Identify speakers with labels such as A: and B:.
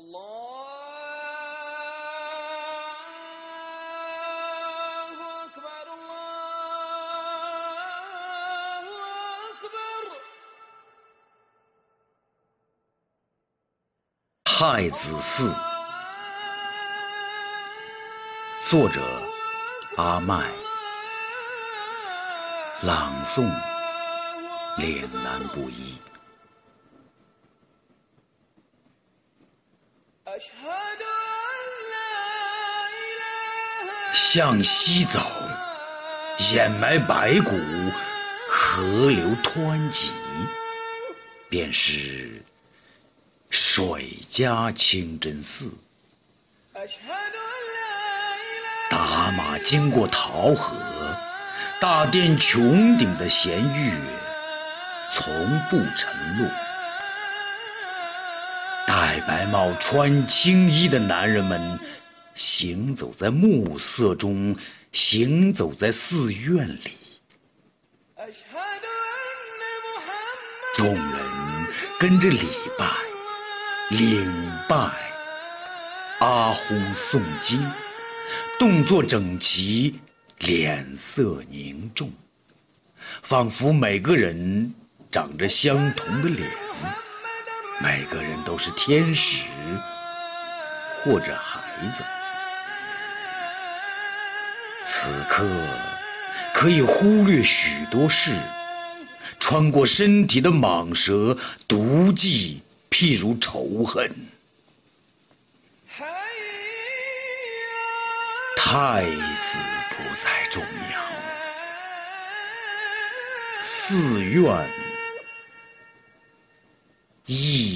A: الله أكبر الله أكبر
B: 太子寺，作者阿麦，朗诵岭南布衣。 向西走，掩埋白骨，河流湍急，便是水家清真寺。打马经过桃河，大殿穹顶的弦月从不沉落。白帽穿青衣的男人们行走在暮色中，行走在寺院里。众人跟着礼拜，领拜，阿訇诵经，动作整齐，脸色凝重，仿佛每个人长着相同的脸。每个人都是天使或者孩子。此刻可以忽略许多事。穿过身体的蟒蛇、毒计，譬如仇恨。太子不在重要，寺院亦